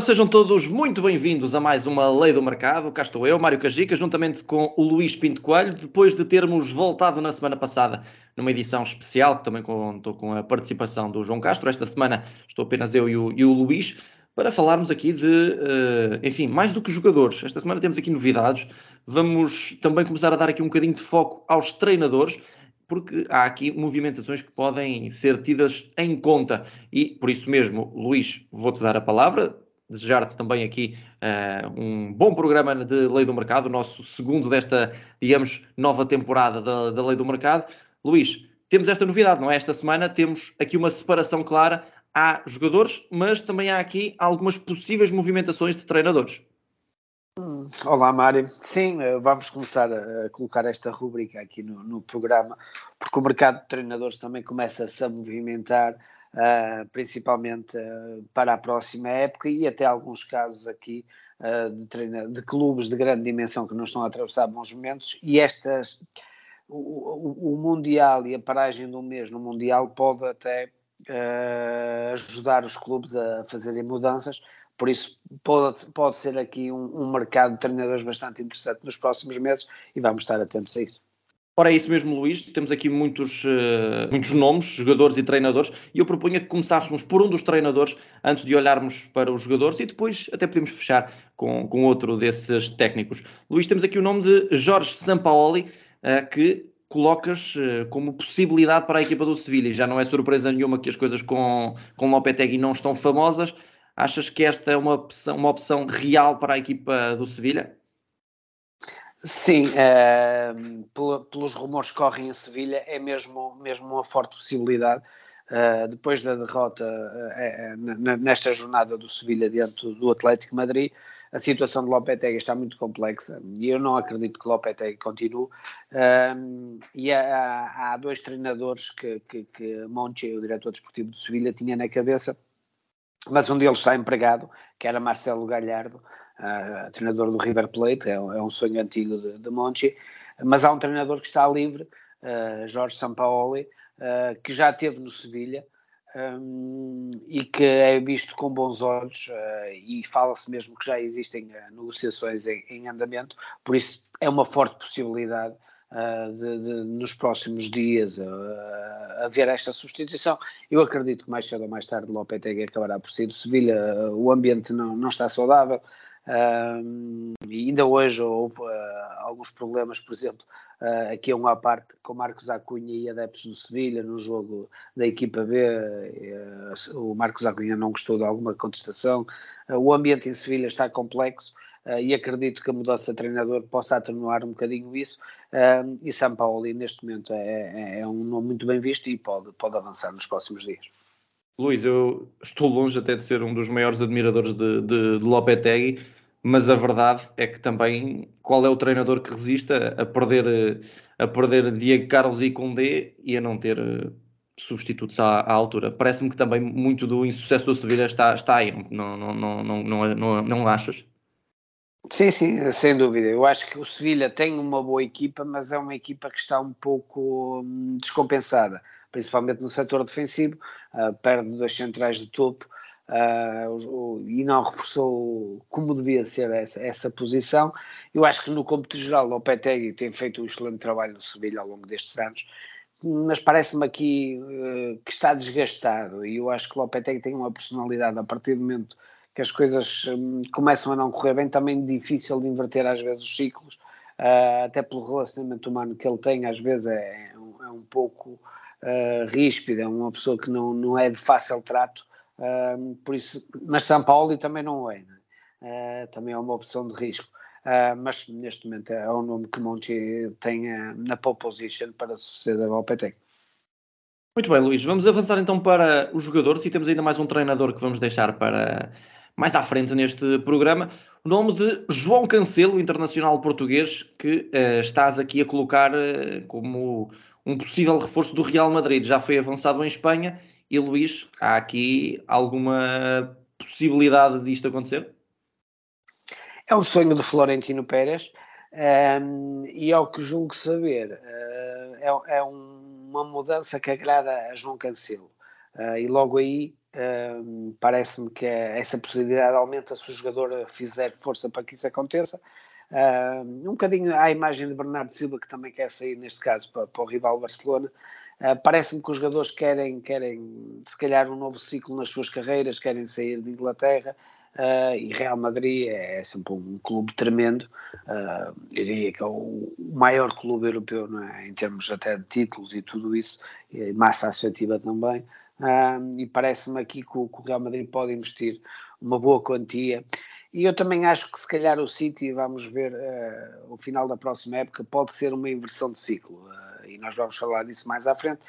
Ora, sejam todos muito bem-vindos a mais uma Lei do Mercado. Cá estou eu, Mário Cajica, juntamente com o Luís Pinto Coelho, depois de termos voltado na semana passada numa edição especial, que também contou com a participação do João Castro. Esta semana estou apenas eu e o, e o Luís para falarmos aqui de, uh, enfim, mais do que jogadores. Esta semana temos aqui novidades. Vamos também começar a dar aqui um bocadinho de foco aos treinadores porque há aqui movimentações que podem ser tidas em conta. E por isso mesmo, Luís, vou-te dar a palavra desejar-te também aqui uh, um bom programa de Lei do Mercado, o nosso segundo desta, digamos, nova temporada da, da Lei do Mercado. Luís, temos esta novidade, não é? Esta semana temos aqui uma separação clara. Há jogadores, mas também há aqui algumas possíveis movimentações de treinadores. Olá, Mário. Sim, eh, vamos começar a colocar esta rubrica aqui no, no programa, porque o mercado de treinadores também começa-se a movimentar uh, principalmente uh, para a próxima época e até alguns casos aqui uh, de, treina, de clubes de grande dimensão que não estão a atravessar bons momentos e estas o, o, Mundial e a paragem um mês no Mundial pode até ajudar os clubes a fazerem mudanças por isso pode, pode ser aqui um, um mercado de treinadores bastante interessante nos próximos meses e vamos estar atentos a isso. Ora, é isso mesmo, Luís. Temos aqui muitos, uh, muitos nomes, jogadores e treinadores, e eu propunha que começássemos por um dos treinadores antes de olharmos para os jogadores e depois até podemos fechar com, com outro desses técnicos. Luís, temos aqui o nome de Jorge Sampaoli, uh, que colocas uh, como possibilidade para a equipa do Sevilha. Já não é surpresa nenhuma que as coisas com, com Lopetegui não estão famosas. Achas que esta é uma opção, uma opção real para a equipa do Sevilha? Sim, uh, pelos rumores que correm em Sevilha, é mesmo, mesmo uma forte possibilidade. Uh, depois da derrota uh, nesta jornada do Sevilha diante do Atlético Madrid, a situação de Lopetegui está muito complexa e eu não acredito que Lopetegui continue. e há, há, dois treinadores que, que, que o diretor desportivo do Sevilha, tinha na cabeça, mas um deles está empregado, que era Marcelo Galhardo, uh, treinador do River Plate, é, é um sonho antigo de, de, Monchi, mas há um treinador que está livre, uh, Jorge Sampaoli, uh, que já esteve no Sevilha um, e que é visto com bons olhos uh, e fala-se mesmo que já existem negociações em, em, andamento, por isso é uma forte possibilidade de, de, nos próximos dias uh, haver esta substituição. Eu acredito que mais cedo ou mais tarde Lopetegui acabará por sair do Sevilha, uh, o ambiente não, não está saudável, Uh, e ainda hoje houve uh, alguns problemas, por exemplo, uh, aqui é uma parte com Marcos Acunha e adeptos do Sevilha no jogo da equipa B. Eh, o Marcos Acunha não gostou de alguma contestação. o ambiente em Sevilha está complexo. e acredito que a mudança de treinador possa atenuar um bocadinho isso. e São Paulo, neste momento, é, é, é um nome muito bem visto e pode, pode avançar nos próximos dias. Luís, eu estou longe até de ser um dos maiores admiradores de, de, de Lopetegui mas a verdade é que também qual é o treinador que resista a perder, a perder Diego Carlos e Condé e a não ter eh, substitutos à, à altura. Parece-me que também muito do insucesso do Sevilha está, está aí, não, não, não, não, não, não, não achas? Sim, sim, sem dúvida. Eu acho que o Sevilha tem uma boa equipa, mas é uma equipa que está um pouco hum, descompensada, principalmente no setor defensivo, uh, perde dois centrais de topo, uh, e não reforçou como devia ser essa, essa posição. Eu acho que no cômputo geral o Lopetegui tem feito um excelente trabalho no Sevilha ao longo destes anos, mas parece-me aqui uh, que está desgastado e eu acho que o Lopetegui tem uma personalidade a partir do momento que as coisas um, começam a não correr bem, também difícil de inverter às vezes os ciclos, uh, até pelo relacionamento humano que ele tem, às vezes é, é, um, é um, pouco uh, ríspido, é uma pessoa que não, não é de fácil trato por isso, mas São Paulo também não é, uh, também é uma opção de risco. Uh, mas neste momento é o nome que Monti tem uh, na pole position para suceder ao PT. Muito bem, Luís. Vamos avançar então para os jogadores e temos ainda mais um treinador que vamos deixar para mais à frente neste programa. O nome de João Cancelo, internacional português, que uh, estás aqui a colocar como um possível reforço do Real Madrid. Já foi avançado em Espanha e Luís, há aqui alguma possibilidade disto acontecer? É um sonho do Florentino Pérez um, e ao que julgo saber, uh, é, é um, uma mudança que agrada a João Cancelo. Uh, e logo aí Uh, Parece-me que essa possibilidade aumenta se o jogador fizer força para que isso aconteça. Uh, um bocadinho à imagem de Bernardo Silva, que também quer sair, neste caso, para, para o rival Barcelona. Uh, Parece-me que os jogadores querem, querem, se calhar, um novo ciclo nas suas carreiras, querem sair de Inglaterra. Uh, e Real Madrid é sempre um clube tremendo, uh, eu diria que é o maior clube europeu é? em termos até de títulos e tudo isso, e massa associativa também, uh, e parece-me aqui que o, que o, Real Madrid pode investir uma boa quantia, e eu também acho que se calhar o City, vamos ver o final da próxima época, pode ser uma inversão de ciclo, e nós vamos falar disso mais à frente,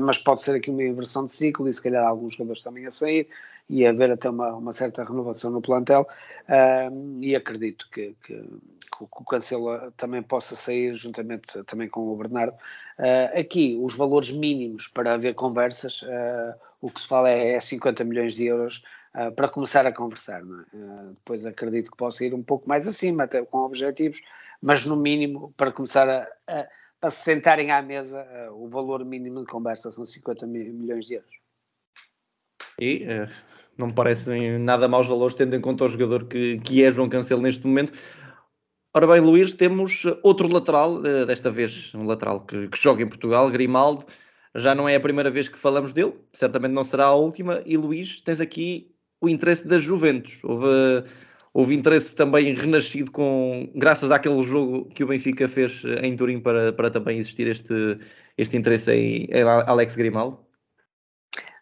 mas pode ser aqui uma inversão de ciclo e se calhar alguns jogadores também a sair, e haver até uma, uma certa renovação no plantel. Uh, e acredito que, que, que, o Cancelo também possa sair juntamente também com o Bernardo. Uh, aqui os valores mínimos para haver conversas, uh, o que se fala é, é 50 milhões de euros ah, para começar a conversar. É? depois acredito que possa ir um pouco mais acima, até com objetivos, mas no mínimo para começar a, a se sentarem à mesa, o valor mínimo de conversa são 50 milhões de euros. E uh, não me parecem nada maus valores, tendo em conta o jogador que, que é João Cancelo neste momento. Ora bem, Luís, temos outro lateral, eh, desta vez um lateral que, que, joga em Portugal, Grimaldo. Já não é a primeira vez que falamos dele, certamente não será a última. E Luís, tens aqui o interesse da Juventus. Houve, houve interesse também renascido com, graças àquele jogo que o Benfica fez em Turim para, para também existir este, este interesse em, em Alex Grimaldo.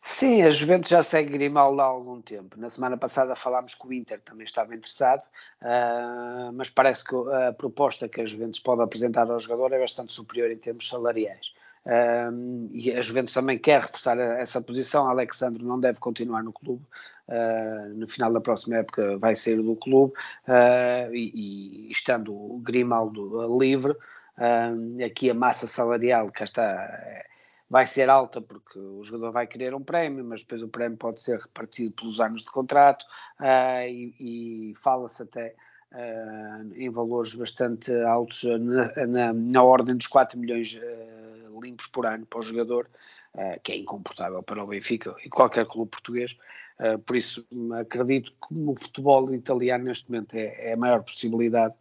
Sim, a Juventus já segue Grimaldo há algum tempo. Na semana passada falámos que o Inter também estava interessado, uh, mas parece que a proposta que a Juventus pode apresentar ao jogador é bastante superior em termos salariais. Uh, e a Juventus também quer reforçar essa posição. Alexandre não deve continuar no clube. Uh, no final da próxima época vai sair do clube e, e, estando o Grimaldo livre, aqui a massa salarial cá está vai ser alta porque o jogador vai querer um prémio, mas depois o prémio pode ser repartido pelos anos de contrato uh, e, e fala-se até uh, em valores bastante altos, na, na, na ordem dos 4 milhões uh, limpos por ano para o jogador, que é incomportável para o Benfica e qualquer clube português. por isso, acredito que o futebol italiano neste momento é, é a maior possibilidade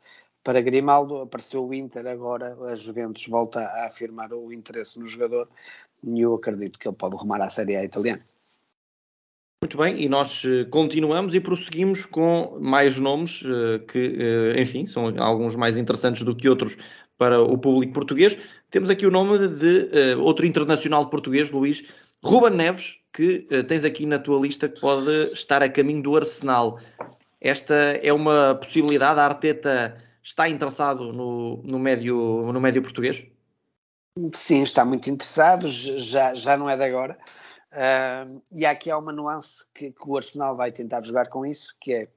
para Grimaldo, apareceu o Inter, agora a Juventus volta a afirmar o interesse no jogador e eu acredito que ele pode rumar à Série A italiana. Muito bem, e nós eh, continuamos e prosseguimos com mais nomes eh, que, eh, enfim, são alguns mais interessantes do que outros para o público português. Temos aqui o nome de outro internacional português, Luís Ruben Neves, que tens aqui na tua lista que pode estar a caminho do Arsenal. Esta é uma possibilidade, a Arteta está interessado no, no, médio, no médio português? Sim, está muito interessado, já, já não é de agora. Uh, e aqui há uma nuance que, que, o Arsenal vai tentar jogar com isso, que é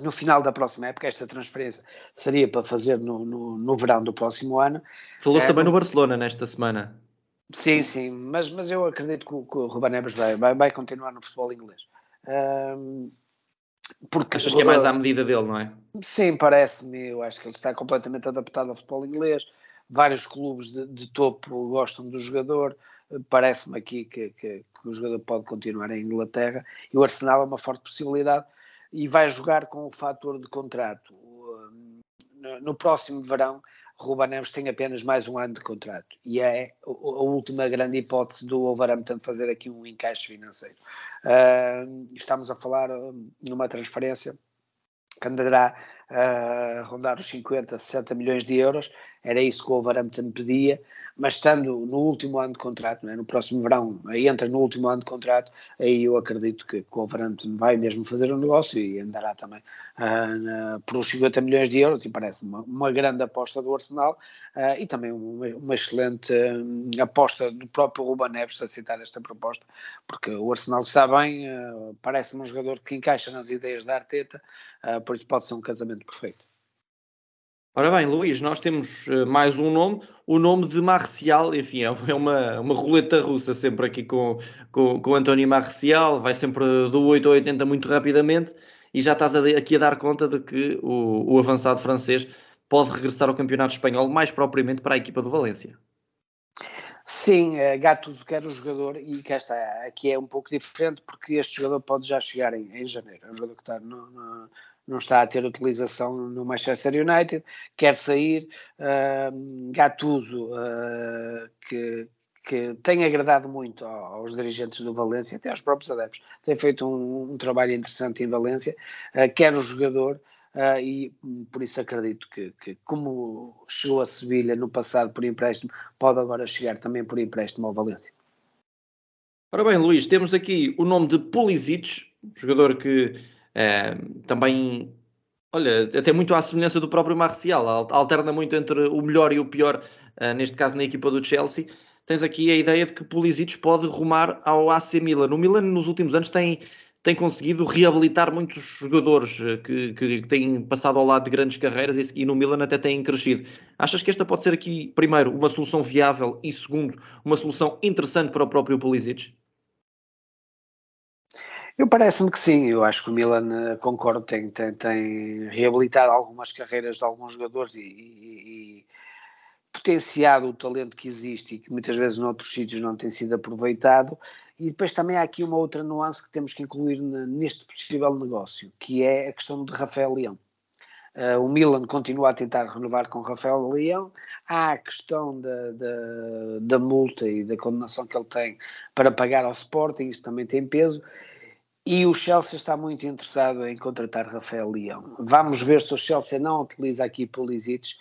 no final da próxima época, esta transferência seria para fazer no, no, no verão do próximo ano. Falou-se uh, também no Barcelona nesta semana. Sim, sim, mas, mas eu acredito que o, que o Ruben Neves vai, vai, vai continuar no futebol inglês. Uh, porque, Achas que é mais à medida dele, não é? Sim, parece-me. Eu acho que ele está completamente adaptado ao futebol inglês. Vários clubes de, de topo gostam do jogador. Parece-me aqui que, que, que, o jogador pode continuar em Inglaterra. E o Arsenal é uma forte possibilidade e vai jogar com o fator de contrato. No, no próximo verão, Ruba Neves tem apenas mais um ano de contrato e é a última grande hipótese do Wolverhampton fazer aqui um encaixe financeiro. Uh, estamos a falar numa transferência que andará a rondar os 50, 60 milhões de euros, era isso que o Wolverhampton pedia, mas estando no último ano de contrato, é? no próximo verão, aí entra no último ano de contrato, aí eu acredito que, o Wolverhampton vai mesmo fazer um negócio e andará também uh, na, por uns 50 milhões de euros, e parece uma, uma grande aposta do Arsenal uh, e também uma, uma excelente uh, aposta do próprio Ruben Neves aceitar esta proposta, porque o Arsenal está bem, parece-me um jogador que encaixa nas ideias da Arteta, por isso pode ser um casamento perfeito. Ora bem, Luís, nós temos uh, mais um nome, o nome de Marcial, enfim, é, é uma, uma roleta russa sempre aqui com, com, com António Marcial, vai sempre do 8 ao 80 muito rapidamente e já estás aqui a dar conta de que o, o avançado francês pode regressar ao campeonato espanhol, mais propriamente para a equipa do Valência. Sim, uh, Gattuso quer o jogador e cá está, aqui é um pouco diferente porque este jogador pode já chegar em, em janeiro. É um jogador que está no, no, não está a ter utilização no Manchester United, quer sair. Uh, Gattuso, uh, que, que tem agradado muito aos dirigentes do Valência, até aos próprios adeptos, tem feito um, um trabalho interessante em Valência, uh, quer o jogador. Uh, e por isso acredito que, que, como chegou a Sevilha no passado por empréstimo, pode agora chegar também por empréstimo ao Valência. Ora bem, Luís, temos aqui o nome de Pulisic, jogador que uh, também, olha, até muito à semelhança do próprio Marcial, alterna muito entre o melhor e o pior, uh, neste caso na equipa do Chelsea tens aqui a ideia de que Pulisic pode rumar ao AC Milan. O Milan nos últimos anos tem, tem conseguido reabilitar muitos jogadores eh, que, que, têm passado ao lado de grandes carreiras e, e, no Milan até têm crescido. Achas que esta pode ser aqui, primeiro, uma solução viável e, segundo, uma solução interessante para o próprio Pulisic? Eu parece-me que sim, eu acho que o Milan, eh, concordo, tem, tem, tem reabilitado algumas carreiras de alguns jogadores e, e, potenciado o talento que existe e que muitas vezes noutros sítios não tem sido aproveitado. E depois também há aqui uma outra nuance que temos que incluir neste possível negócio, que é a questão de Rafael Leão. Uh, o Milan continua a tentar renovar com Rafael Leão. Há a questão da, da, da, multa e da condenação que ele tem para pagar ao Sporting, isso também tem peso. E o Chelsea está muito interessado em contratar Rafael Leão. Vamos ver se o Chelsea não utiliza aqui Pulisic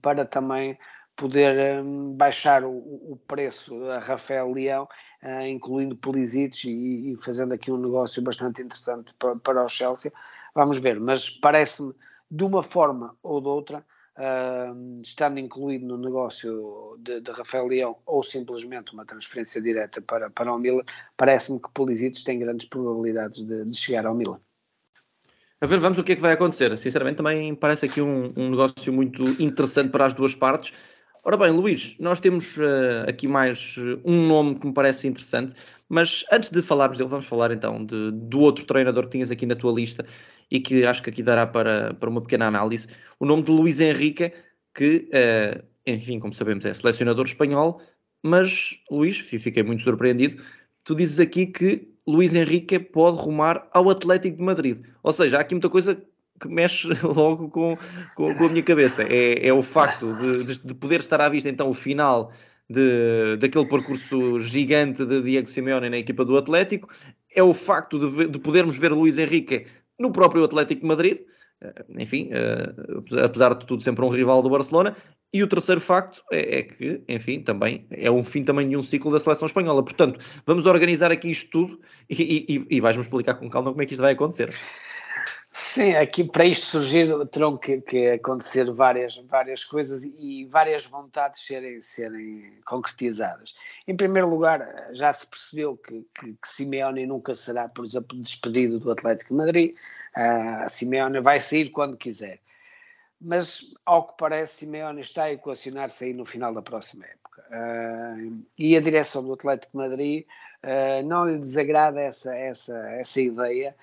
para também poder um, baixar o, o, preço a Rafael Leão, uh, incluindo Pulisic e, e, fazendo aqui um negócio bastante interessante para, para o Chelsea. Vamos ver, mas parece-me de uma forma ou de outra, uh, estando incluído no negócio de, de, Rafael Leão ou simplesmente uma transferência direta para, para o Milan, parece-me que Pulisic tem grandes probabilidades de, de chegar ao Milan. A ver, vamos o que é que vai acontecer. Sinceramente, também parece aqui um, um negócio muito interessante para as duas partes. Ora bem, Luís, nós temos uh, aqui mais uh, um nome que me parece interessante, mas antes de falarmos dele, vamos falar então de, do outro treinador que tinhas aqui na tua lista e que acho que aqui dará para, para uma pequena análise. O nome de Luís Henrique, que, uh, enfim, como sabemos, é selecionador espanhol, mas, Luís, fiquei muito surpreendido. Tu dizes aqui que Luís Henrique pode rumar ao Atlético de Madrid. Ou seja, há aqui muita coisa que mexe logo com, com, com a minha cabeça. É, é o facto de, de, poder estar à vista então o final de, daquele percurso gigante de Diego Simeone na equipa do Atlético, é o facto de, de podermos ver Luís Henrique no próprio Atlético de Madrid, eh, enfim, eh, apesar de tudo, sempre um rival do Barcelona, e o terceiro facto é, é, que, enfim, também é um fim também de um ciclo da seleção espanhola. Portanto, vamos organizar aqui isto tudo e, e, e vais-me explicar com calma como é que isto vai acontecer. Sim, aqui para isto surgir terão que, que, acontecer várias, várias coisas e várias vontades serem, serem concretizadas. Em primeiro lugar, já se percebeu que, que, que Simeone nunca será, por exemplo, despedido do Atlético de Madrid. Uh, Simeone vai sair quando quiser mas ao que parece, Simeone está a equacionar sair no final da próxima época. Uh, e a direção do Atlético de Madrid uh, não lhe desagrada essa, essa, essa ideia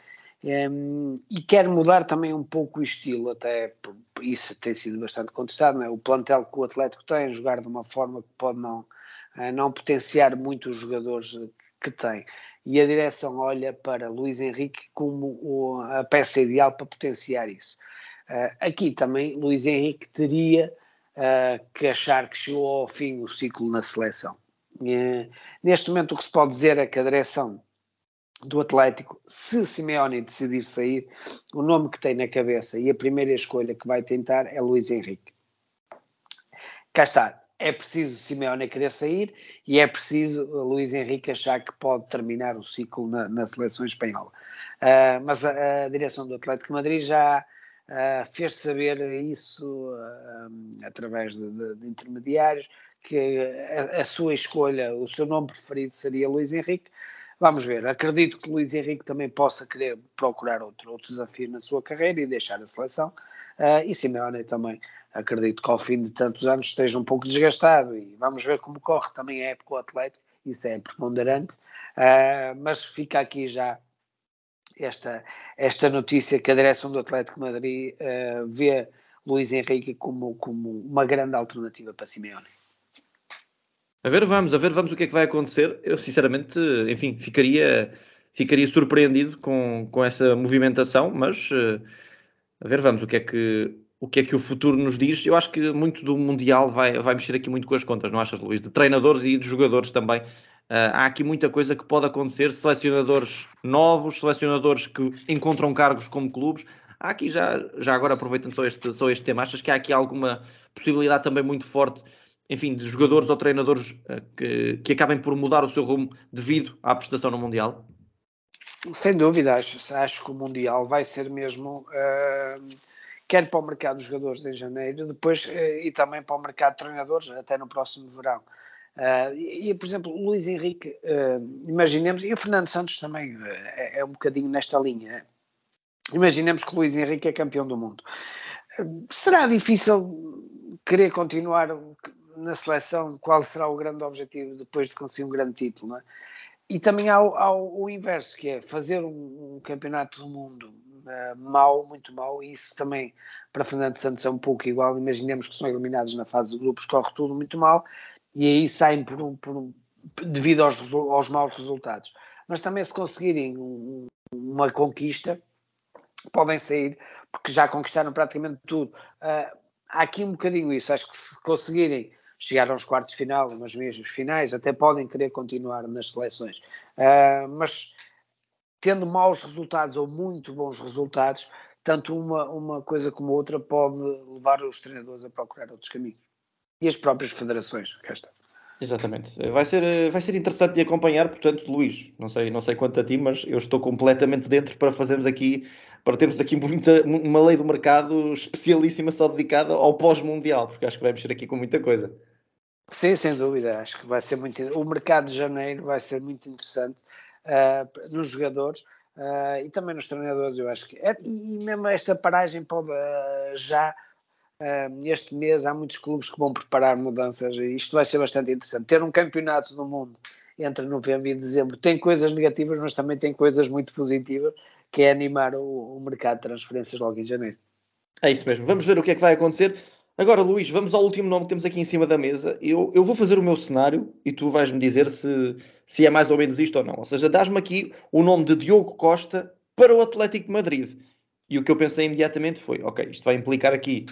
um, e quer mudar também um pouco o estilo, até isso tem sido bastante contestado. É? O plantel que o Atlético tem, jogar de uma forma que pode não, uh, não potenciar muito os jogadores que tem. E a direção olha para Luís Henrique como o, a peça ideal para potenciar isso. Uh, aqui também Luís Henrique teria uh, que achar que chegou ao fim o ciclo na seleção. Uh, neste momento o que se pode dizer é que a direção do Atlético, se Simeone decidir sair, o nome que tem na cabeça e a primeira escolha que vai tentar é Luís Henrique. Cá está, é preciso Simeone querer sair e é preciso Luís Henrique achar que pode terminar o ciclo na, na seleção espanhola. Uh, mas a, a, direção do Atlético Madrid já uh, fez saber isso uh, através de, de, de, intermediários que a, a, sua escolha, o seu nome preferido seria Luís Henrique. Vamos ver, acredito que Luís Henrique também possa querer procurar outro, outro desafio na sua carreira e deixar a seleção. Uh, e Simeone também acredito que ao fim de tantos anos esteja um pouco desgastado e vamos ver como corre também a época o Atlético, isso é preponderante, uh, mas fica aqui já esta, esta notícia que a direção do Atlético Madrid uh, vê Luís Henrique como, como uma grande alternativa para Simeone. A ver, vamos, a ver, vamos o que é que vai acontecer. Eu, sinceramente, enfim, ficaria, ficaria surpreendido com, com essa movimentação, mas uh, a ver, vamos o que é que o que é que o futuro nos diz. Eu acho que muito do Mundial vai, vai mexer aqui muito com as contas, não achas, Luís? De treinadores e de jogadores também. Uh, há aqui muita coisa que pode acontecer, selecionadores novos, selecionadores que encontram cargos como clubes. Há aqui já, já agora aproveitando só este, só este tema, achas que há aqui alguma possibilidade também muito forte enfim, de jogadores ou treinadores uh, que, que acabem por mudar o seu rumo devido à prestação no Mundial? Sem dúvida, acho, acho que o Mundial vai ser mesmo, uh, quer para o mercado de jogadores em janeiro, depois uh, e também para o mercado de treinadores, até no próximo verão. Uh, e, e, por exemplo, o Luís Henrique, imaginemos, e o Fernando Santos também é, é, um bocadinho nesta linha. Imaginemos que o Luís Henrique é campeão do mundo. será difícil querer continuar na seleção qual será o grande objetivo depois de conseguir um grande título, é? E também há, há o, inverso, que é fazer um, um campeonato do mundo uh, mau, muito mau, e isso também para Fernando Santos é um pouco igual. Imaginemos que são eliminados na fase de grupos, corre tudo muito mal, e aí saem por um, por um, devido aos, aos maus resultados. Mas também se conseguirem um, uma conquista, podem sair, porque já conquistaram praticamente tudo. Uh, há aqui um bocadinho isso, acho que se conseguirem chegar aos quartos de final, umas mesmas finais, até podem querer continuar nas seleções. Uh, mas tendo maus resultados ou muito bons resultados, tanto uma, uma coisa como outra pode levar os treinadores a procurar outros caminhos. E as próprias federações, esta. Exatamente. Vai ser, vai ser interessante de acompanhar, portanto, Luís, não sei, não sei quanto a ti, mas eu estou completamente dentro para fazermos aqui, para termos aqui muita, uma lei do mercado especialíssima só dedicada ao pós-mundial, porque acho que vai mexer aqui com muita coisa. Sim, sem dúvida. Acho que vai ser muito. O mercado de janeiro vai ser muito interessante uh, nos jogadores uh, e também nos treinadores. Eu acho que. É, e mesmo esta paragem pode uh, já. este mês há muitos clubes que vão preparar mudanças e isto vai ser bastante interessante. Ter um campeonato do mundo entre novembro e dezembro tem coisas negativas, mas também tem coisas muito positivas, que é animar o, o mercado de transferências logo em janeiro. É isso mesmo. Vamos ver o que é que vai acontecer. Agora, Luís, vamos ao último nome que temos aqui em cima da mesa. Eu, eu vou fazer o meu cenário e tu vais-me dizer se, se é mais ou menos isto ou não. Ou seja, dás-me aqui o nome de Diogo Costa para o Atlético de Madrid. E o que eu pensei imediatamente foi: ok, isto vai implicar aqui,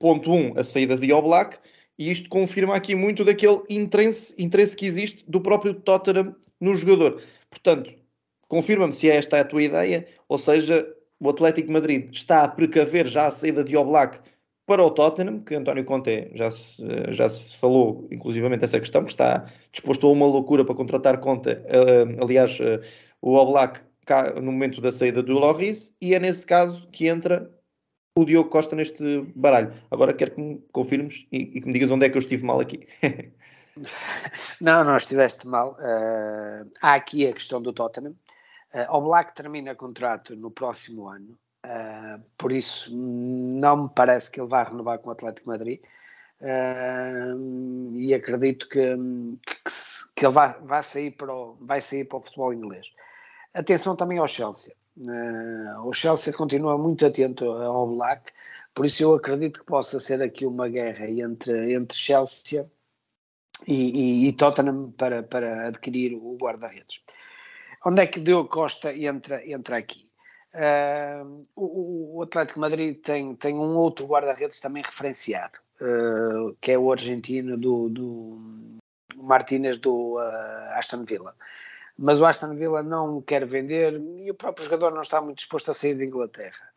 ponto 1, um, a saída de Oblak, e isto confirma aqui muito daquele interesse, interesse que existe do próprio Tottenham no jogador. Portanto, confirma-me se é esta a tua ideia, ou seja, o Atlético Madrid está a precaver já a saída de Oblak para o Tottenham, que António Conte já se, já se falou inclusivamente essa questão, que está disposto a uma loucura para contratar Conte, uh, aliás, uh, o Oblak no momento da saída do Loris, e é nesse caso que entra o Diogo Costa neste baralho. Agora quero que me confirmes e, e que me digas onde é que eu estive mal aqui. não, não estiveste mal. Uh, há aqui a questão do Tottenham. Uh, Oblak termina contrato no próximo ano. Uh, por isso, não me parece que ele vá renovar com o Atlético Madrid. Uh, e acredito que, que, que ele vai, vai, sair para o, vai sair para o futebol inglês. Atenção também ao Chelsea. Uh, o Chelsea continua muito atento ao Black, por isso eu acredito que possa ser aqui uma guerra entre, entre Chelsea e, e, e Tottenham para, para adquirir o guarda-redes. Onde é que Deu Costa entra, entra aqui? Uh, o, Atlético Madrid tem, tem um outro guarda-redes também referenciado, uh, que é o argentino do, do Martínez do uh, Aston Villa. Mas o Aston Villa não quer vender e o próprio jogador não está muito disposto a sair da Inglaterra.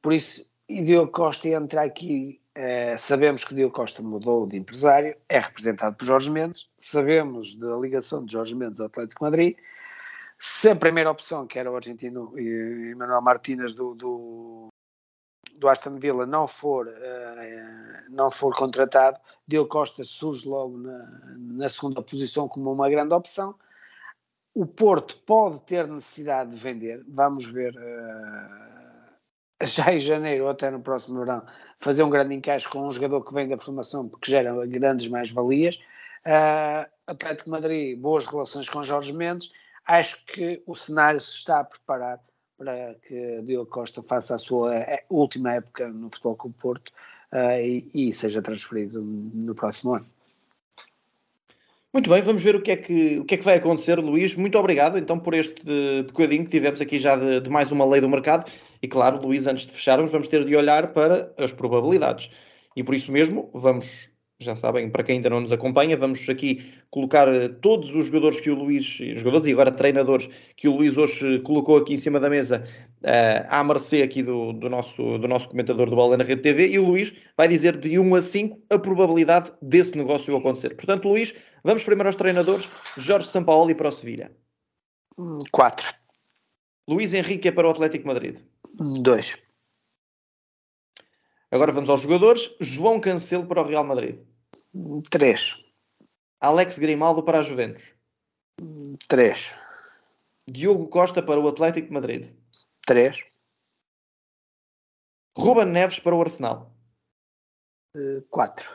Por isso, Diogo Costa entra aqui. Eh, sabemos que Diogo Costa mudou de empresário, é representado por Jorge Mendes, sabemos da ligação de Jorge Mendes ao Atlético Madrid se a primeira opção, que era o argentino Emmanuel Martínez do, do, do, Aston Villa, não for, uh, não for contratado, Diogo Costa surge logo na, na segunda posição como uma grande opção. O Porto pode ter necessidade de vender, vamos ver uh, já em janeiro ou até no próximo verão, fazer um grande encaixe com um jogador que vem da formação porque gera grandes mais-valias. Uh, Atlético Madrid, boas relações com Jorge Mendes acho que o cenário se está a preparar para que Diogo Costa faça a sua é, última época no Futebol Clube Porto uh, e, e, seja transferido no próximo ano. Muito bem, vamos ver o que, é que, o que é que vai acontecer, Luís. Muito obrigado então por este bocadinho que tivemos aqui já de, de mais uma lei do mercado. E claro, Luís, antes de fecharmos, vamos ter de olhar para as probabilidades. E por isso mesmo, vamos já sabem, para quem ainda não nos acompanha, vamos aqui colocar eh, todos os jogadores que o Luís, jogadores e agora treinadores que o Luís hoje colocou aqui em cima da mesa uh, à mercê aqui do, do, nosso, do nosso comentador do Bola na Rede TV e o Luís vai dizer de 1 a 5 a probabilidade desse negócio acontecer. Portanto, Luís, vamos primeiro aos treinadores, Jorge Sampaoli para o Sevilha. 4. Luís Henrique é para o Atlético Madrid. 2. Agora vamos aos jogadores. João Cancelo para o Real Madrid. 3. Alex Grimaldo para a Juventus. 3. Diogo Costa para o Atlético de Madrid. 3. Ruben Neves para o Arsenal. 4.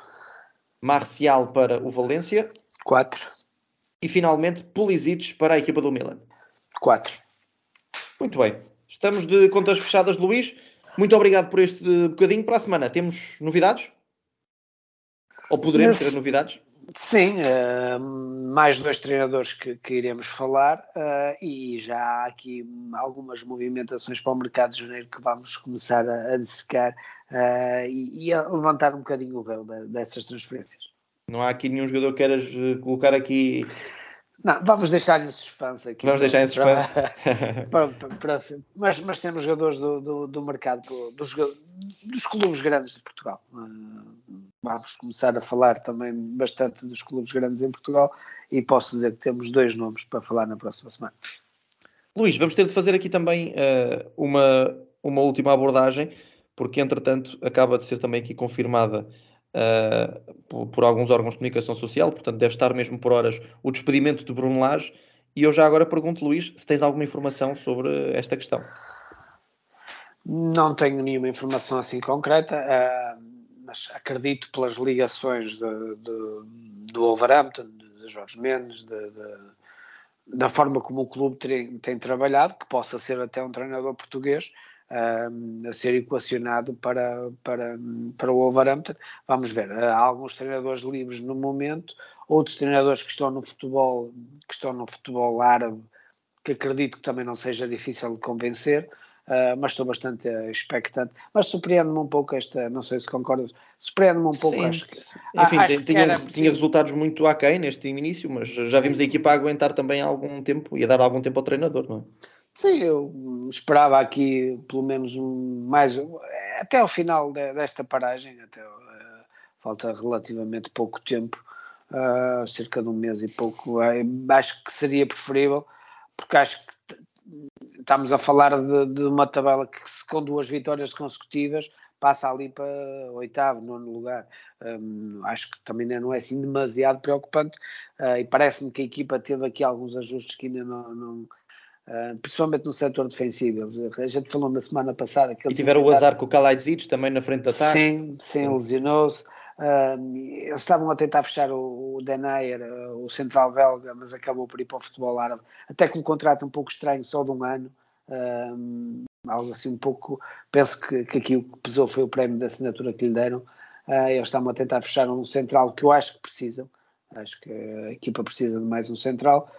Marcial para o Valência. 4. E finalmente Pulisic para a equipa do Milan. 4. Muito bem. Estamos de contas fechadas, Luís. Muito obrigado por este bocadinho. Para a semana temos novidades? Ou poderemos ter novidades? Sim, uh, mais dois treinadores que, que iremos falar uh, e já há aqui algumas movimentações para o mercado de janeiro que vamos começar a, a dissecar uh, e, e, a levantar um bocadinho o véu dessas transferências. Não há aqui nenhum jogador que queiras colocar aqui não, vamos deixar em suspense aqui. Vamos deixar em suspense. Para, para, mas, mas temos jogadores do, do, do mercado, dos, dos clubes grandes de Portugal. Eh, vamos começar a falar também bastante dos clubes grandes em Portugal e posso dizer que temos dois nomes para falar na próxima semana. Luís, vamos ter de fazer aqui também uh, uma, uma última abordagem, porque entretanto acaba de ser também aqui confirmada uh, por, por, alguns órgãos de comunicação social, portanto deve estar mesmo por horas o despedimento de Bruno Lage. E eu já agora pergunto, Luís, se tens alguma informação sobre esta questão. Não tenho nenhuma informação assim concreta, uh, mas acredito pelas ligações de, de, do Wolverhampton, de Jorge Mendes, de, da forma como o clube tem, tem trabalhado, que possa ser até um treinador português, a ser equacionado para, para, para o Wolverhampton. Vamos ver, há alguns treinadores livres no momento, outros treinadores que estão no futebol, que estão no futebol árabe, que acredito que também não seja difícil de convencer. Uh, mas estou bastante expectante. Mas surpreende-me um pouco esta, não sei se concordas, surpreende-me um pouco. Sim. Acho que, Enfim, acho tinha, que tinha resultados muito aquém neste início, mas já vimos a equipa aguentar também algum tempo e a dar algum tempo ao treinador, não é? Sim, eu esperava aqui pelo menos um, mais até ao final de, desta paragem, até uh, falta relativamente pouco tempo, uh, cerca de um mês e pouco. Uh, acho que seria preferível, porque acho que estamos a falar de, de, uma tabela que com duas vitórias consecutivas passa ali para oitavo, nono lugar. Um, acho que também não é assim demasiado preocupante e parece-me que a equipa teve aqui alguns ajustes que ainda não, não Uh, principalmente no setor defensivo. A gente falou na semana passada que eles. E tiveram o azar com o Kalaidzic também na frente da ataque. Sim, sim, lesionou-se. Uh, eles estavam a tentar fechar o, o Denayer, uh, o central belga, mas acabou por ir para o futebol árabe, até com um contrato um pouco estranho, só de um ano. algo assim um pouco. Penso que, que aqui o que pesou foi o prémio da assinatura que lhe deram. eles estavam a tentar fechar um central que eu acho que precisam. Acho que a equipa precisa de mais um central,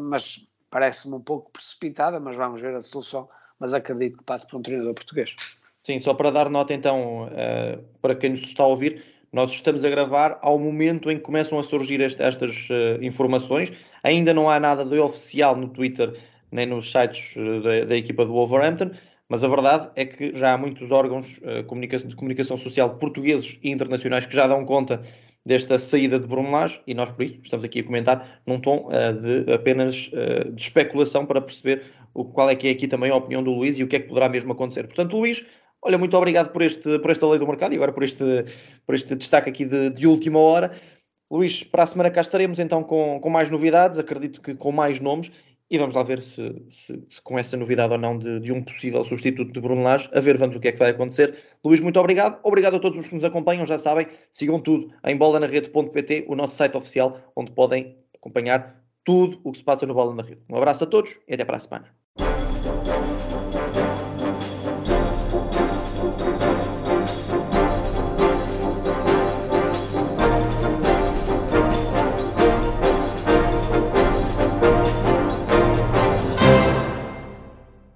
mas parece-me um pouco precipitada, mas vamos ver a solução. Mas acredito que passe por um treinador português. Sim, só para dar nota então, uh, para quem nos está a ouvir, nós estamos a gravar ao momento em que começam a surgir este, estas uh, informações. Ainda não há nada de oficial no Twitter nem nos sites uh, da, da, equipa do Wolverhampton, mas a verdade é que já há muitos órgãos de comunicação social portugueses e internacionais que já dão conta desta saída de Bruno e nós por isso estamos aqui a comentar num tom uh, de apenas uh, de especulação para perceber o, qual é que é aqui também a opinião do Luís e o que é que poderá mesmo acontecer. Portanto, Luís, olha, muito obrigado por, este, por esta lei do mercado e agora por este, por este destaque aqui de, de última hora. Luís, para a semana cá estaremos então com, com mais novidades, acredito que com mais nomes e vamos lá ver se, se, se, com essa novidade ou não de, de, um possível substituto de Bruno Lage, a ver, vamos o que é que vai acontecer. Luís, muito obrigado. Obrigado a todos os que nos acompanham, já sabem, sigam tudo em bolanarrede.pt, o nosso site oficial, onde podem acompanhar tudo o que se passa no Bola na Rede. Um abraço a todos e até para a semana.